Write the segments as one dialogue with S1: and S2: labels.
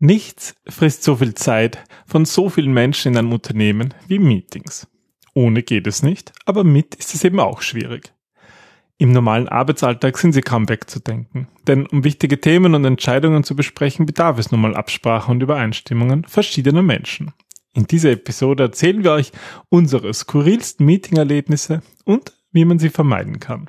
S1: Nichts frisst so viel Zeit von so vielen Menschen in einem Unternehmen wie Meetings. Ohne geht es nicht, aber mit ist es eben auch schwierig. Im normalen Arbeitsalltag sind sie kaum wegzudenken, denn um wichtige Themen und Entscheidungen zu besprechen, bedarf es nun mal Absprache und Übereinstimmungen verschiedener Menschen. In dieser Episode erzählen wir euch unsere skurrilsten Meetingerlebnisse und wie man sie vermeiden kann.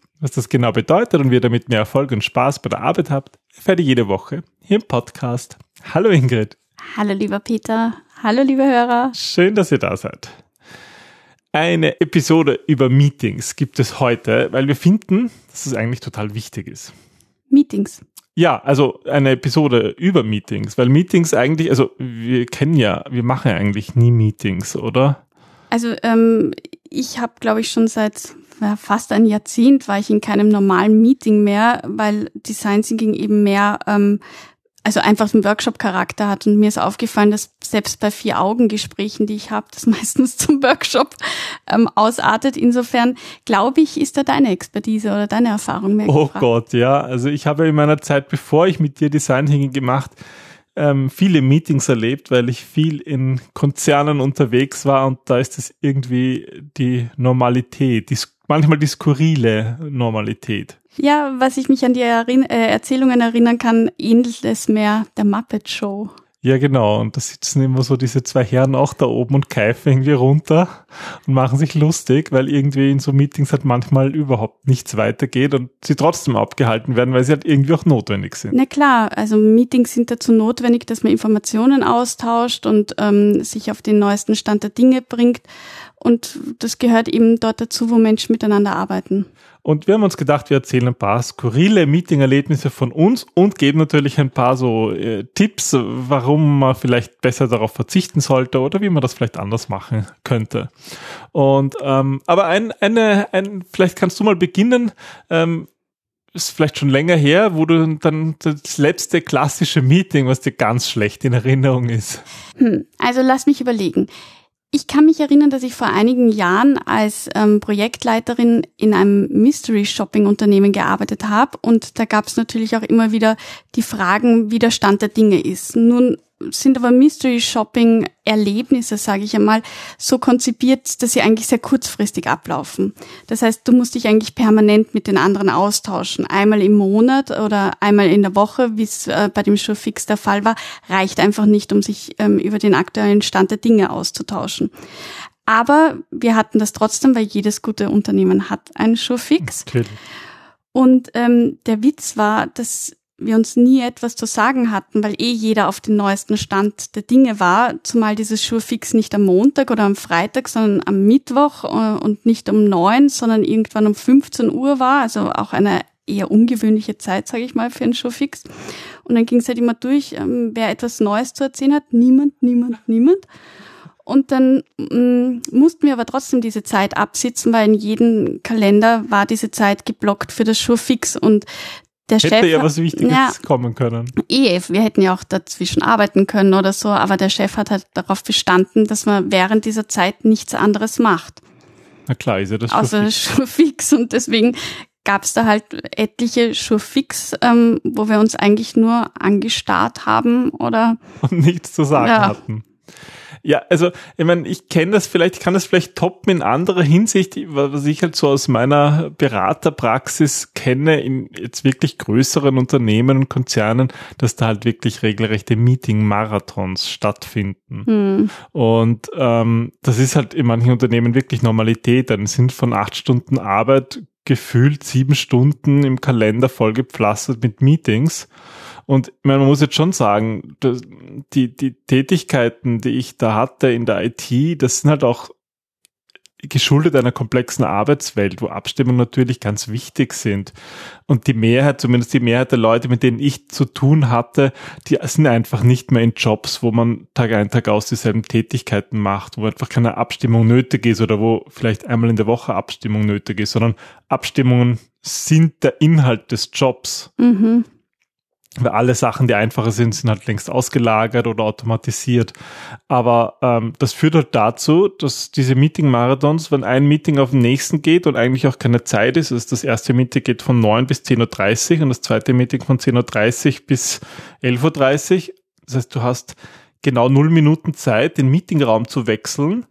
S1: was das genau bedeutet und wie ihr damit mehr Erfolg und Spaß bei der Arbeit habt, erfahrt ihr jede Woche hier im Podcast. Hallo Ingrid.
S2: Hallo lieber Peter. Hallo liebe Hörer.
S1: Schön, dass ihr da seid. Eine Episode über Meetings gibt es heute, weil wir finden, dass es eigentlich total wichtig ist.
S2: Meetings.
S1: Ja, also eine Episode über Meetings, weil Meetings eigentlich, also wir kennen ja, wir machen ja eigentlich nie Meetings, oder?
S2: Also ähm, ich habe, glaube ich, schon seit ja, fast ein Jahrzehnt war ich in keinem normalen Meeting mehr, weil Design Thinking eben mehr, ähm, also einfach einen Workshop-Charakter hat. Und mir ist aufgefallen, dass selbst bei Vier-Augen-Gesprächen, die ich habe, das meistens zum Workshop ähm, ausartet. Insofern glaube ich, ist da deine Expertise oder deine Erfahrung mehr
S1: Oh gefragt. Gott, ja. Also ich habe in meiner Zeit, bevor ich mit dir Design Thinking gemacht ähm, viele Meetings erlebt, weil ich viel in Konzernen unterwegs war und da ist es irgendwie die Normalität, die manchmal die skurrile Normalität.
S2: Ja, was ich mich an die Errin äh, Erzählungen erinnern kann, ähnelt es mehr der Muppet Show.
S1: Ja, genau. Und da sitzen immer so diese zwei Herren auch da oben und keifen irgendwie runter und machen sich lustig, weil irgendwie in so Meetings halt manchmal überhaupt nichts weitergeht und sie trotzdem abgehalten werden, weil sie halt irgendwie auch notwendig sind.
S2: Na klar, also Meetings sind dazu notwendig, dass man Informationen austauscht und ähm, sich auf den neuesten Stand der Dinge bringt. Und das gehört eben dort dazu, wo Menschen miteinander arbeiten.
S1: Und wir haben uns gedacht, wir erzählen ein paar skurrile Meeting-Erlebnisse von uns und geben natürlich ein paar so äh, Tipps, warum man vielleicht besser darauf verzichten sollte oder wie man das vielleicht anders machen könnte. Und ähm, aber ein, eine, ein, vielleicht kannst du mal beginnen. Ähm, ist vielleicht schon länger her, wo du dann das letzte klassische Meeting, was dir ganz schlecht in Erinnerung ist.
S2: Hm, also lass mich überlegen. Ich kann mich erinnern, dass ich vor einigen Jahren als ähm, Projektleiterin in einem Mystery Shopping Unternehmen gearbeitet habe und da gab es natürlich auch immer wieder die Fragen, wie der Stand der Dinge ist. Nun sind aber Mystery Shopping Erlebnisse, sage ich einmal, so konzipiert, dass sie eigentlich sehr kurzfristig ablaufen. Das heißt, du musst dich eigentlich permanent mit den anderen austauschen. Einmal im Monat oder einmal in der Woche, wie es äh, bei dem Showfix der Fall war, reicht einfach nicht, um sich ähm, über den aktuellen Stand der Dinge auszutauschen. Aber wir hatten das trotzdem, weil jedes gute Unternehmen hat einen Showfix.
S1: Natürlich.
S2: Und ähm, der Witz war, dass wir uns nie etwas zu sagen hatten, weil eh jeder auf den neuesten Stand der Dinge war, zumal dieses Schurfix nicht am Montag oder am Freitag, sondern am Mittwoch äh, und nicht um neun, sondern irgendwann um 15 Uhr war, also auch eine eher ungewöhnliche Zeit, sage ich mal, für einen Showfix. Und dann ging es halt immer durch, ähm, wer etwas Neues zu erzählen hat, niemand, niemand, niemand. Und dann ähm, mussten wir aber trotzdem diese Zeit absitzen, weil in jedem Kalender war diese Zeit geblockt für das Showfix und der
S1: Hätte
S2: Chef,
S1: ja was Wichtiges ja, kommen können.
S2: Eh, wir hätten ja auch dazwischen arbeiten können oder so, aber der Chef hat halt darauf bestanden, dass man während dieser Zeit nichts anderes macht.
S1: Na klar, ist ja das
S2: Außer Schurfix und deswegen gab es da halt etliche Schurfix, ähm, wo wir uns eigentlich nur angestarrt haben oder
S1: und nichts zu sagen ja. hatten. Ja, also ich meine, ich kenne das vielleicht, ich kann das vielleicht toppen in anderer Hinsicht, was ich halt so aus meiner Beraterpraxis kenne, in jetzt wirklich größeren Unternehmen und Konzernen, dass da halt wirklich regelrechte Meeting-Marathons stattfinden. Hm. Und ähm, das ist halt in manchen Unternehmen wirklich Normalität. Dann sind von acht Stunden Arbeit gefühlt sieben Stunden im Kalender vollgepflastert mit Meetings. Und man muss jetzt schon sagen, die, die Tätigkeiten, die ich da hatte in der IT, das sind halt auch geschuldet einer komplexen Arbeitswelt, wo Abstimmungen natürlich ganz wichtig sind. Und die Mehrheit, zumindest die Mehrheit der Leute, mit denen ich zu tun hatte, die sind einfach nicht mehr in Jobs, wo man Tag ein, Tag aus dieselben Tätigkeiten macht, wo einfach keine Abstimmung nötig ist oder wo vielleicht einmal in der Woche Abstimmung nötig ist, sondern Abstimmungen sind der Inhalt des Jobs. Mhm. Weil alle Sachen, die einfacher sind, sind halt längst ausgelagert oder automatisiert. Aber ähm, das führt halt dazu, dass diese Meeting-Marathons, wenn ein Meeting auf den nächsten geht und eigentlich auch keine Zeit ist, also das erste Meeting geht von 9 bis 10.30 Uhr und das zweite Meeting von 10.30 Uhr bis 11.30 Uhr. Das heißt, du hast genau null Minuten Zeit, den Meetingraum zu wechseln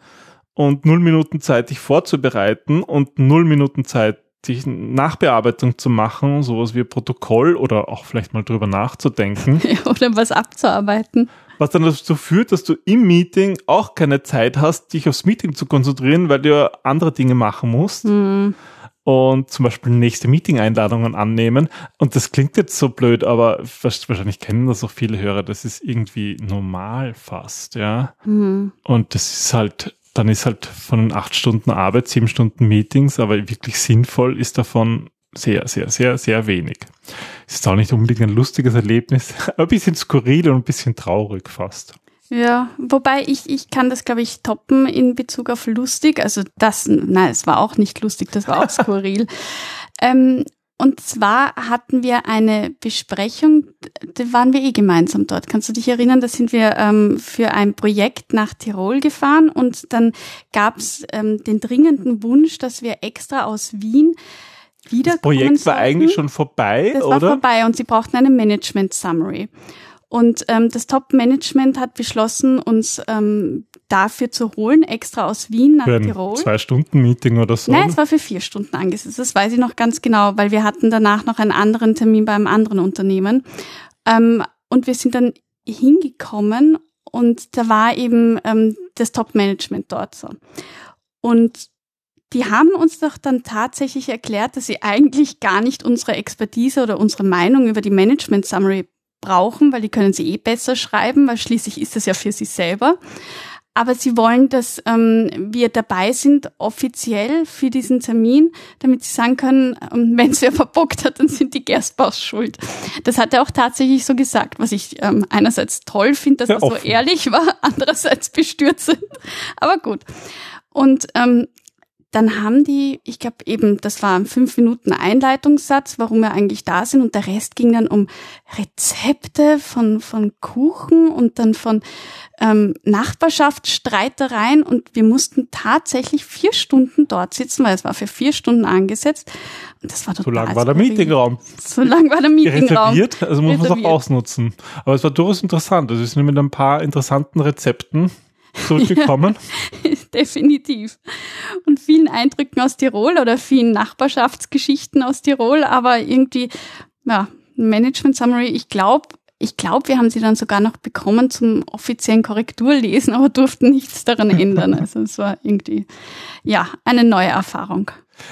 S1: und null Minuten Zeit, dich vorzubereiten und null Minuten Zeit, die Nachbearbeitung zu machen, sowas wie Protokoll oder auch vielleicht mal drüber nachzudenken.
S2: oder was abzuarbeiten.
S1: Was dann dazu führt, dass du im Meeting auch keine Zeit hast, dich aufs Meeting zu konzentrieren, weil du ja andere Dinge machen musst. Mhm. Und zum Beispiel nächste Meeting-Einladungen annehmen. Und das klingt jetzt so blöd, aber wahrscheinlich kennen das auch viele Hörer. Das ist irgendwie normal fast, ja. Mhm. Und das ist halt dann ist halt von acht Stunden Arbeit, sieben Stunden Meetings, aber wirklich sinnvoll ist davon sehr, sehr, sehr, sehr wenig. Es ist auch nicht unbedingt ein lustiges Erlebnis, aber ein bisschen skurril und ein bisschen traurig fast.
S2: Ja, wobei ich, ich kann das, glaube ich, toppen in Bezug auf lustig. Also das, nein, es war auch nicht lustig, das war auch skurril. ähm, und zwar hatten wir eine Besprechung, da waren wir eh gemeinsam dort. Kannst du dich erinnern? Da sind wir ähm, für ein Projekt nach Tirol gefahren und dann gab es ähm, den dringenden Wunsch, dass wir extra aus Wien wieder. Das
S1: Projekt war eigentlich schon vorbei,
S2: das
S1: oder?
S2: Das war vorbei und sie brauchten eine Management Summary. Und ähm, das Top-Management hat beschlossen, uns ähm, dafür zu holen, extra aus Wien nach
S1: für
S2: ein Tirol.
S1: Zwei-Stunden-Meeting oder so?
S2: Nein, es war für vier Stunden angesetzt. Das weiß ich noch ganz genau, weil wir hatten danach noch einen anderen Termin bei einem anderen Unternehmen. Ähm, und wir sind dann hingekommen und da war eben ähm, das Top-Management dort so. Und die haben uns doch dann tatsächlich erklärt, dass sie eigentlich gar nicht unsere Expertise oder unsere Meinung über die Management Summary brauchen, weil die können sie eh besser schreiben, weil schließlich ist das ja für sie selber. Aber sie wollen, dass ähm, wir dabei sind, offiziell für diesen Termin, damit sie sagen können, ähm, wenn es wer verbockt hat, dann sind die Gerstbaus schuld. Das hat er auch tatsächlich so gesagt, was ich ähm, einerseits toll finde, dass ja, er so ehrlich war, andererseits bestürzend. Aber gut. Und ähm, dann haben die, ich glaube eben, das war ein fünf Minuten Einleitungssatz, warum wir eigentlich da sind und der Rest ging dann um Rezepte von, von Kuchen und dann von ähm, Nachbarschaftsstreitereien und wir mussten tatsächlich vier Stunden dort sitzen, weil es war für vier Stunden angesetzt und das war total
S1: So lang war der Meetingraum.
S2: So lang war der Meetingraum.
S1: Reserviert, also muss man es auch ausnutzen. Aber es war durchaus interessant. Also es ist mit ein paar interessanten Rezepten zurückgekommen.
S2: Ja, definitiv. Und vielen Eindrücken aus Tirol oder vielen Nachbarschaftsgeschichten aus Tirol, aber irgendwie, ja, Management Summary, ich glaube, ich glaube, wir haben sie dann sogar noch bekommen zum offiziellen Korrekturlesen, aber durften nichts daran ändern. Also es war irgendwie, ja, eine neue Erfahrung.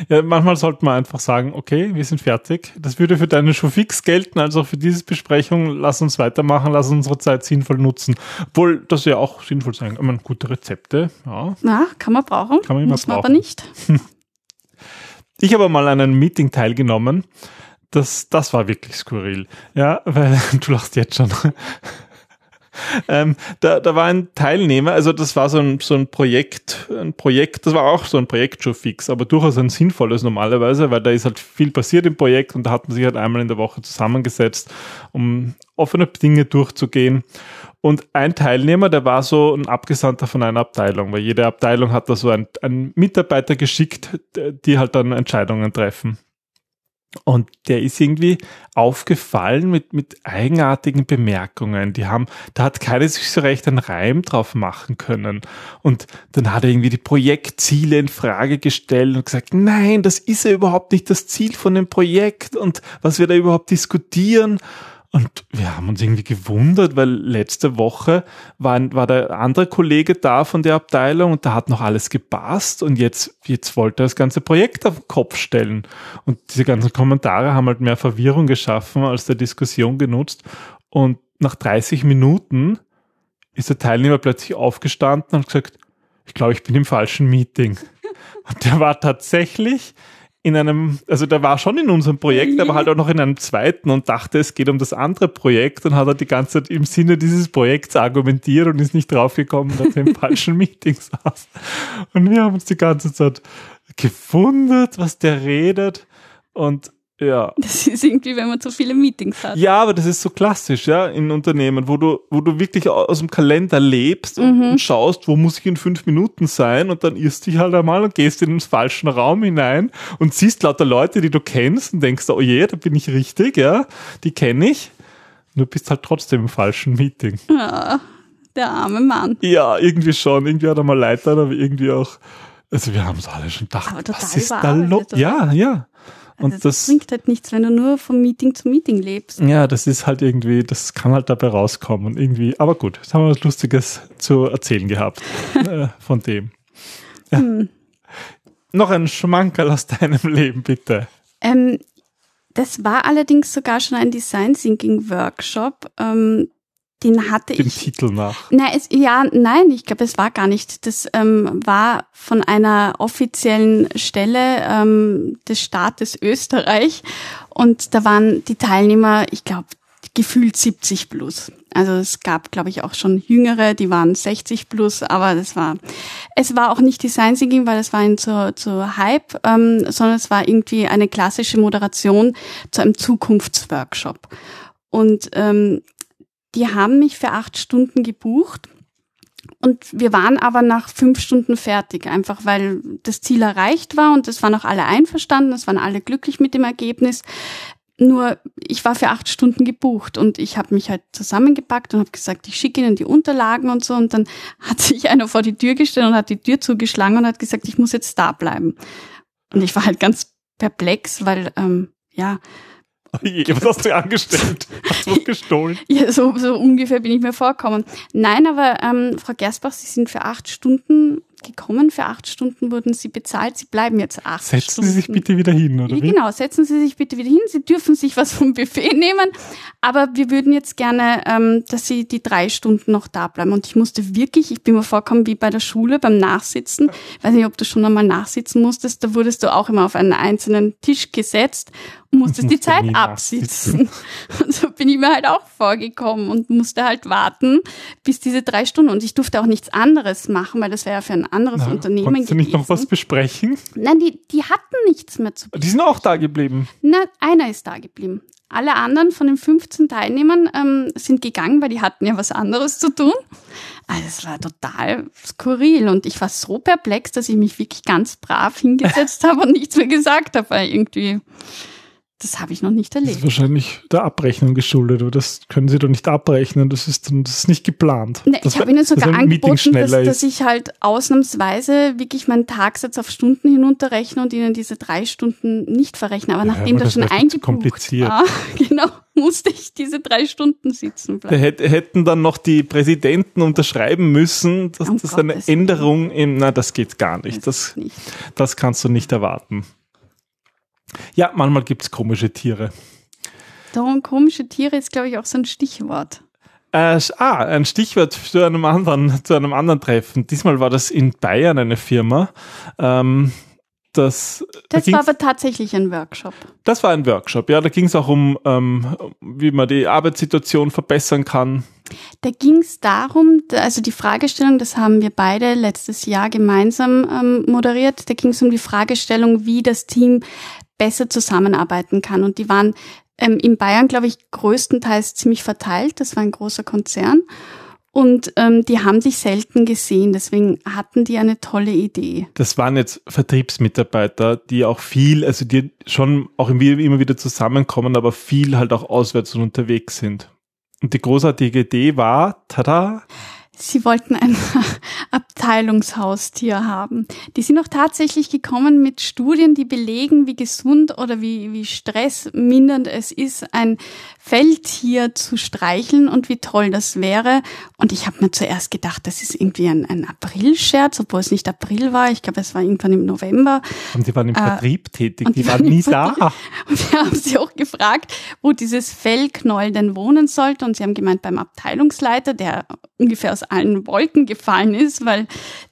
S1: Ja, manchmal sollte man einfach sagen, okay, wir sind fertig. Das würde für deine Show fix gelten, also auch für diese Besprechung. Lass uns weitermachen, lass unsere Zeit sinnvoll nutzen. Obwohl das ja auch sinnvoll sein kann. Ich meine, gute Rezepte, ja.
S2: Na, kann man brauchen. Kann man immer Muss brauchen. man aber nicht.
S1: Ich habe mal an einem Meeting teilgenommen. Das, das war wirklich skurril. Ja, weil du lachst jetzt schon. Ähm, da, da war ein Teilnehmer, also das war so ein, so ein Projekt, ein Projekt, das war auch so ein Projekt schon fix, aber durchaus ein sinnvolles normalerweise, weil da ist halt viel passiert im Projekt und da hat man sich halt einmal in der Woche zusammengesetzt, um offene Dinge durchzugehen. Und ein Teilnehmer, der war so ein Abgesandter von einer Abteilung, weil jede Abteilung hat da so einen, einen Mitarbeiter geschickt, die halt dann Entscheidungen treffen. Und der ist irgendwie aufgefallen mit, mit eigenartigen Bemerkungen. Die haben, da hat keiner sich so recht einen Reim drauf machen können. Und dann hat er irgendwie die Projektziele in Frage gestellt und gesagt, nein, das ist ja überhaupt nicht das Ziel von dem Projekt und was wir da überhaupt diskutieren. Und wir haben uns irgendwie gewundert, weil letzte Woche war, war der andere Kollege da von der Abteilung und da hat noch alles gepasst und jetzt, jetzt wollte er das ganze Projekt auf den Kopf stellen. Und diese ganzen Kommentare haben halt mehr Verwirrung geschaffen als der Diskussion genutzt. Und nach 30 Minuten ist der Teilnehmer plötzlich aufgestanden und gesagt, ich glaube, ich bin im falschen Meeting. Und der war tatsächlich in einem, also der war schon in unserem Projekt, aber halt auch noch in einem zweiten und dachte, es geht um das andere Projekt und hat er die ganze Zeit im Sinne dieses Projekts argumentiert und ist nicht draufgekommen, dass er im falschen Meeting saß. Und wir haben uns die ganze Zeit gewundert, was der redet und ja.
S2: Das ist irgendwie, wenn man zu viele Meetings hat.
S1: Ja, aber das ist so klassisch, ja, in Unternehmen, wo du, wo du wirklich aus dem Kalender lebst und,
S2: Mhm.
S1: und schaust, wo muss ich in fünf Minuten sein und dann irrst dich halt einmal und gehst in den falschen Raum hinein und siehst lauter Leute, die du kennst und denkst, oh je, da bin ich richtig, ja, die kenne ich. Du bist halt trotzdem im falschen Meeting.
S2: Ja, der arme Mann.
S1: Ja, irgendwie schon. Irgendwie hat er mal Leid aber irgendwie auch, also wir haben es alle schon gedacht,
S2: Aber total
S1: was ist da los? Ja, ja. Und
S2: Also das,
S1: das,
S2: bringt halt nichts, wenn du nur vom Meeting zu Meeting lebst.
S1: Ja, das ist halt irgendwie, das kann halt dabei rauskommen. Irgendwie, aber gut, jetzt haben wir was Lustiges zu erzählen gehabt äh, von dem. Ja.
S2: Hm.
S1: Noch ein Schmankerl aus deinem Leben, bitte.
S2: Ähm, das war allerdings sogar schon ein Design Thinking Workshop. Ähm, den hatte
S1: Dem
S2: ich.
S1: Titel nach.
S2: Nein, es, ja, nein, ich glaube, es war gar nicht. Das ähm, war von einer offiziellen Stelle ähm, des Staates Österreich und da waren die Teilnehmer, ich glaube, gefühlt 70 plus. Also es gab, glaube ich, auch schon Jüngere, die waren 60 plus, aber das war, es war auch nicht Design Thinking, weil es war ein zu, zu Hype, ähm, sondern es war irgendwie eine klassische Moderation zu einem Zukunftsworkshop. Und ähm, die haben mich für acht Stunden gebucht. Und wir waren aber nach fünf Stunden fertig, einfach weil das Ziel erreicht war und es waren auch alle einverstanden, es waren alle glücklich mit dem Ergebnis. Nur ich war für acht Stunden gebucht und ich habe mich halt zusammengepackt und habe gesagt, ich schicke Ihnen die Unterlagen und so. Und dann hat sich einer vor die Tür gestellt und hat die Tür zugeschlagen und hat gesagt, ich muss jetzt da bleiben. Und ich war halt ganz perplex, weil ähm, ja,
S1: was hast du angestellt? Hast du was gestohlen?
S2: Ja, so, so ungefähr bin ich mir vorgekommen. Nein, aber ähm, Frau Gersbach, Sie sind für acht Stunden gekommen. Für acht Stunden wurden Sie bezahlt. Sie bleiben jetzt acht
S1: Setzen
S2: Stunden.
S1: Sie sich bitte wieder hin, oder
S2: Ja,
S1: wie?
S2: genau, setzen Sie sich bitte wieder hin. Sie dürfen sich was vom Buffet nehmen, aber wir würden jetzt gerne, ähm, dass Sie die drei Stunden noch da bleiben. Und ich musste wirklich, ich bin mir vorgekommen wie bei der Schule beim Nachsitzen. Ich weiß nicht, ob du schon einmal nachsitzen musstest. Da wurdest du auch immer auf einen einzelnen Tisch gesetzt und musstest die
S1: musste
S2: Zeit
S1: nie
S2: absitzen. Und so bin ich mir halt auch vorgekommen und musste halt warten bis diese drei Stunden. Und ich durfte auch nichts anderes machen, weil das wäre ja für ein anderes
S1: Na,
S2: Unternehmen
S1: Konntest du nicht noch was
S2: gewesen.
S1: besprechen?
S2: Nein, die, die hatten nichts mehr zu
S1: Die sind auch da geblieben.
S2: na, einer ist da geblieben. Alle anderen von den 15 Teilnehmern ähm, sind gegangen, weil die hatten ja was anderes zu tun. Also es war total skurril und ich war so perplex, dass ich mich wirklich ganz brav hingesetzt habe und nichts mehr gesagt habe, weil irgendwie, das habe ich noch nicht
S1: Das ist
S2: erlebt.
S1: wahrscheinlich der Abrechnung geschuldet, aber das können Sie doch nicht abrechnen. Das ist, dann- das ist nicht geplant.
S2: Ne,
S1: das
S2: ich habe ihnen sogar angeboten, dass, dass ich halt ausnahmsweise wirklich meinen Tagsatz auf Stunden hinunterrechne und ihnen diese drei Stunden nicht verrechne. Aber nachdem
S1: aber
S2: das
S1: das
S2: schon eingebucht
S1: kompliziert.
S2: war, genau, musste ich diese drei Stunden sitzen bleiben.
S1: hätt- hätten dann noch die Präsidenten unterschreiben müssen, dass
S2: Um
S1: das eine
S2: Gottes Willen.
S1: Änderung im, na, das geht gar nicht. Das,
S2: nicht.
S1: das kannst du nicht erwarten. Ja, manchmal gibt's komische Tiere.
S2: Darum komische Tiere ist, glaube ich, auch so ein Stichwort.
S1: Äh, ah, ein Stichwort zu einem anderen, zu einem anderen Treffen. Diesmal war das in Bayern eine Firma. Ähm, das, da
S2: Das
S1: ging's-
S2: war aber tatsächlich ein Workshop.
S1: das war ein Workshop, ja. Da ging es auch um, ähm, wie man die Arbeitssituation verbessern kann.
S2: Da ging es darum, da- also die Fragestellung, das haben wir beide letztes Jahr gemeinsam ähm, moderiert, da ging es um die Fragestellung, wie das Team besser zusammenarbeiten kann. Und die waren ähm, in Bayern, glaube ich, größtenteils ziemlich verteilt. Das war ein großer Konzern. Und ähm, die haben sich selten gesehen, deswegen hatten die eine tolle Idee.
S1: Das waren jetzt Vertriebsmitarbeiter, die auch viel, also die schon auch immer immer wieder zusammenkommen, aber viel halt auch auswärts und unterwegs sind. Und die großartige Idee war, tada,
S2: Sie wollten ein Abteilungshaustier haben. Die sind auch tatsächlich gekommen mit Studien, die belegen, wie gesund oder wie, wie stressmindernd es ist, ein Feldtier zu streicheln und wie toll das wäre. Und ich habe mir zuerst gedacht, das ist irgendwie ein, ein April-Scherz, obwohl es nicht April war. Ich glaube, es war irgendwann im November.
S1: Und die waren im äh, Vertrieb tätig, die, die, waren nie da.
S2: Und wir haben sie auch gefragt, wo dieses Fellknäuel denn wohnen sollte. Und sie haben gemeint, beim Abteilungsleiter, der ungefähr aus allen Wolken gefallen ist, weil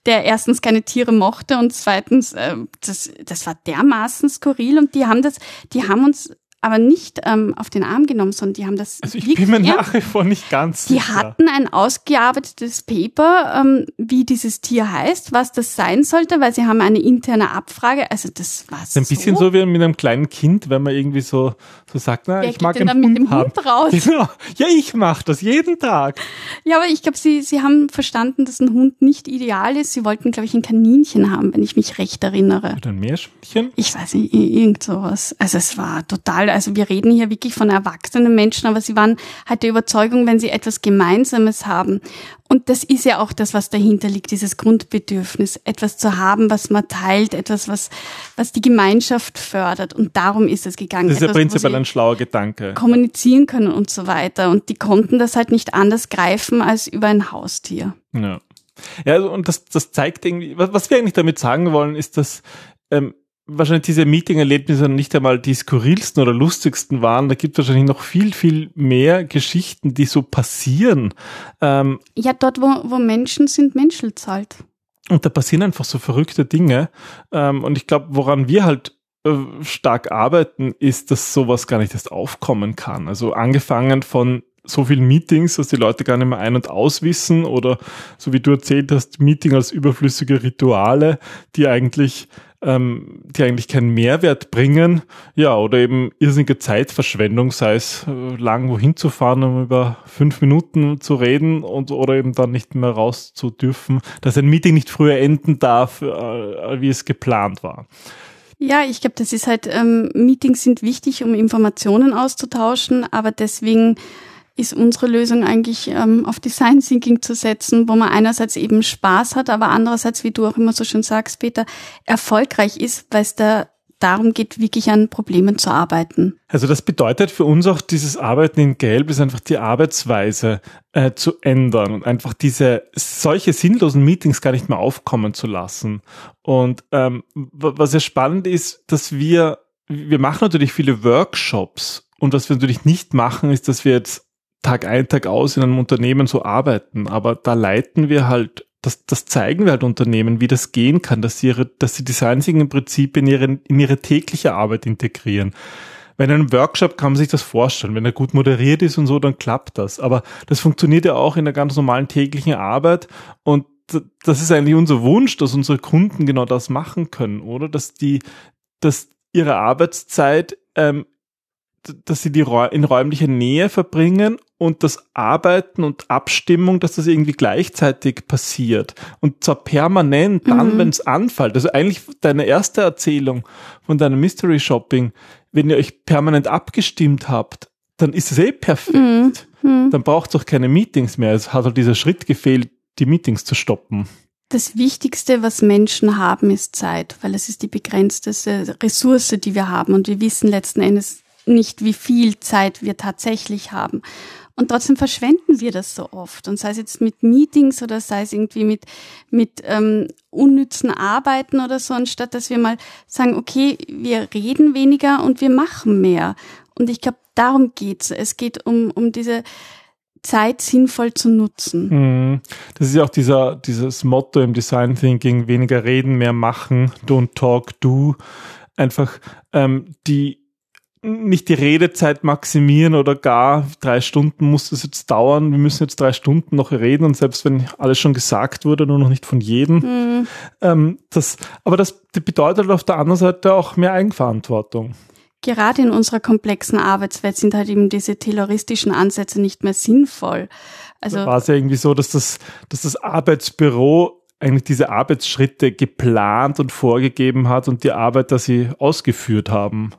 S2: der erstens keine Tiere mochte und zweitens, äh, das, das war dermaßen skurril und die haben das, die haben uns aber nicht ähm, auf den Arm genommen, sondern die haben das.
S1: Also ich bin mir nach wie vor nicht ganz
S2: die sicher. Die hatten ein ausgearbeitetes Paper, ähm, wie dieses Tier heißt, was das sein sollte, weil sie haben eine interne Abfrage. Also das war
S1: so. Ein bisschen so wie mit einem kleinen Kind, wenn man irgendwie so, so sagt, na,
S2: Wer
S1: ich mag
S2: einen
S1: Hund
S2: mit dem
S1: haben.
S2: Hund raus?
S1: Genau. Ja, ich mache das jeden Tag.
S2: Ja, aber ich glaube, sie, sie haben verstanden, dass ein Hund nicht ideal ist. Sie wollten, glaube ich, ein Kaninchen haben, wenn ich mich recht erinnere.
S1: Oder ein Meerschweinchen?
S2: Ich weiß nicht, irgend sowas. Also es war total also wir reden hier wirklich von erwachsenen Menschen, aber sie waren halt der Überzeugung, wenn sie etwas Gemeinsames haben. Und das ist ja auch das, was dahinter liegt, dieses Grundbedürfnis, etwas zu haben, was man teilt, etwas, was, was die Gemeinschaft fördert. Und darum ist es gegangen.
S1: Das ist
S2: etwas,
S1: ja prinzipiell ein schlauer Gedanke.
S2: Kommunizieren können und so weiter. Und die konnten das halt nicht anders greifen als über ein Haustier.
S1: Ja. Ja, also, und das, das zeigt irgendwie, was, was wir eigentlich damit sagen wollen, ist, dass ähm, wahrscheinlich diese Meeting-Erlebnisse nicht einmal die skurrilsten oder lustigsten waren. Da gibt es wahrscheinlich noch viel, viel mehr Geschichten, die so passieren.
S2: Ähm, ja, dort, wo, wo Menschen sind, Menschen zahlt.
S1: Und da passieren einfach so verrückte Dinge. Ähm, und ich glaube, woran wir halt äh, stark arbeiten, ist, dass sowas gar nicht erst aufkommen kann. Also angefangen von so vielen Meetings, dass die Leute gar nicht mehr ein- und auswissen oder so wie du erzählt hast, Meeting als überflüssige Rituale, die eigentlich ähm, die eigentlich keinen Mehrwert bringen, ja, oder eben irrsinnige Zeitverschwendung, sei es äh, lang wohin zu fahren, um über fünf Minuten zu reden und oder eben dann nicht mehr raus zu dürfen, dass ein Meeting nicht früher enden darf, äh, wie es geplant war.
S2: Ja, ich glaube, das ist halt, ähm, Meetings sind wichtig, um Informationen auszutauschen, aber deswegen ist unsere Lösung eigentlich ähm, auf Design Thinking zu setzen, wo man einerseits eben Spaß hat, aber andererseits, wie du auch immer so schön sagst, Peter, erfolgreich ist, weil es da darum geht, wirklich an Problemen zu arbeiten.
S1: Also das bedeutet für uns auch dieses Arbeiten in Gelb ist einfach die Arbeitsweise äh, zu ändern und einfach diese solche sinnlosen Meetings gar nicht mehr aufkommen zu lassen. Und ähm, was ja spannend ist, dass wir wir machen natürlich viele Workshops und was wir natürlich nicht machen, ist, dass wir jetzt Tag ein, Tag aus in einem Unternehmen so arbeiten. Aber da leiten wir halt, das, das zeigen wir halt Unternehmen, wie das gehen kann, dass sie ihre, dass sie Design Thinking Prinzip in ihre, in ihre tägliche Arbeit integrieren. Bei einem Workshop kann man sich das vorstellen. Wenn er gut moderiert ist und so, dann klappt das. Aber das funktioniert ja auch in der ganz normalen täglichen Arbeit und das ist eigentlich unser Wunsch, dass unsere Kunden genau das machen können, oder? Dass die, dass ihre Arbeitszeit ähm, dass sie die in räumlicher Nähe verbringen und das Arbeiten und Abstimmung, dass das irgendwie gleichzeitig passiert. Und zwar permanent dann, mhm. wenn es anfällt. Also eigentlich deine erste Erzählung von deinem Mystery Shopping, wenn ihr euch permanent abgestimmt habt, dann ist es eh perfekt. Mhm. Mhm. Dann braucht es auch keine Meetings mehr. Es hat halt dieser Schritt gefehlt, die Meetings zu stoppen.
S2: Das Wichtigste, was Menschen haben, ist Zeit, weil es ist die begrenzteste Ressource, die wir haben. Und wir wissen letzten Endes nicht, wie viel Zeit wir tatsächlich haben. Und trotzdem verschwenden wir das so oft. Und sei es jetzt mit Meetings oder sei es irgendwie mit, mit ähm, unnützen Arbeiten oder so, anstatt dass wir mal sagen, okay, wir reden weniger und wir machen mehr. Und ich glaube, darum geht's. Es geht um, um diese Zeit sinnvoll zu nutzen.
S1: Mhm. Das ist ja auch dieser, dieses Motto im Design Thinking, weniger reden, mehr machen, don't talk, do. Einfach ähm, die nicht die Redezeit maximieren oder gar drei Stunden muss es jetzt dauern. Wir müssen jetzt drei Stunden noch reden und selbst wenn alles schon gesagt wurde, nur noch nicht von jedem. Mhm. Ähm, das, aber das bedeutet auf der anderen Seite auch mehr Eigenverantwortung.
S2: Gerade in unserer komplexen Arbeitswelt sind halt eben diese terroristischen Ansätze nicht mehr sinnvoll.
S1: Also war es ja irgendwie so, dass das, dass das Arbeitsbüro eigentlich diese Arbeitsschritte geplant und vorgegeben hat und die Arbeiter sie ausgeführt haben.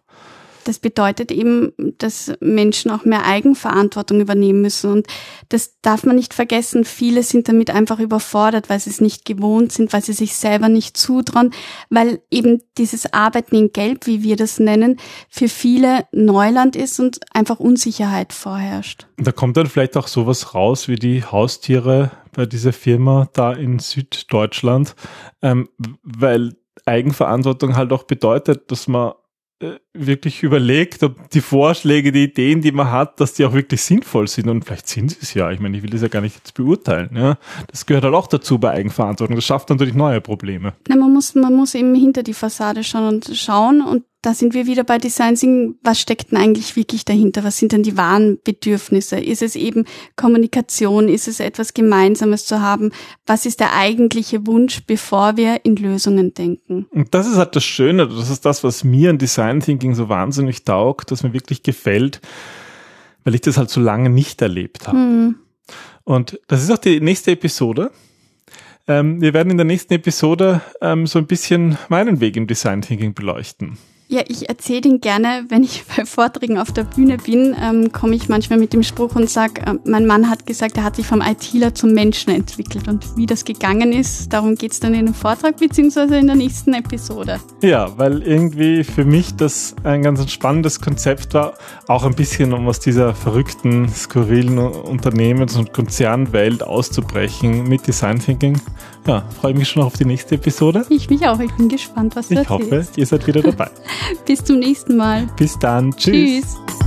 S2: Das bedeutet eben, dass Menschen auch mehr Eigenverantwortung übernehmen müssen. Und das darf man nicht vergessen. Viele sind damit einfach überfordert, weil sie es nicht gewohnt sind, weil sie sich selber nicht zutrauen, weil eben dieses Arbeiten in Gelb, wie wir das nennen, für viele Neuland ist und einfach Unsicherheit vorherrscht.
S1: Da kommt dann vielleicht auch sowas raus wie die Haustiere bei dieser Firma da in Süddeutschland, ähm, weil Eigenverantwortung halt auch bedeutet, dass man wirklich überlegt, ob die Vorschläge, die Ideen, die man hat, dass die auch wirklich sinnvoll sind. Und vielleicht sind sie es ja. Ich meine, ich will das ja gar nicht jetzt beurteilen. Ja. Das gehört halt auch dazu bei Eigenverantwortung. Das schafft natürlich neue Probleme.
S2: Na, man muss, man muss eben hinter die Fassade schauen und schauen und da sind wir wieder bei Design Thinking. Was steckt denn eigentlich wirklich dahinter? Was sind denn die wahren Bedürfnisse? Ist es eben Kommunikation? Ist es etwas Gemeinsames zu haben? Was ist der eigentliche Wunsch, bevor wir in Lösungen denken?
S1: Und das ist halt das Schöne. Das ist das, was mir an Design Thinking so wahnsinnig taugt, dass mir wirklich gefällt, weil ich das halt so lange nicht erlebt habe. Hm. Und das ist auch die nächste Episode. Ähm, wir werden in der nächsten Episode ähm, so ein bisschen meinen Weg im Design Thinking beleuchten.
S2: Ja, ich erzähle den gerne, wenn ich bei Vorträgen auf der Bühne bin, ähm, komme ich manchmal mit dem Spruch und sage, äh, mein Mann hat gesagt, er hat sich vom ITler zum Menschen entwickelt. Und wie das gegangen ist, darum geht's dann in dem Vortrag beziehungsweise in der nächsten Episode.
S1: Ja, weil irgendwie für mich das ein ganz spannendes Konzept war, auch ein bisschen um aus dieser verrückten, skurrilen Unternehmens- und Konzernwelt auszubrechen mit Design Thinking. Ja, freue mich schon auf die nächste Episode.
S2: Ich mich auch, ich bin gespannt, was du
S1: Ich hoffe, ihr seid wieder dabei.
S2: Bis zum nächsten Mal.
S1: Bis dann. Tschüss. Tschüss.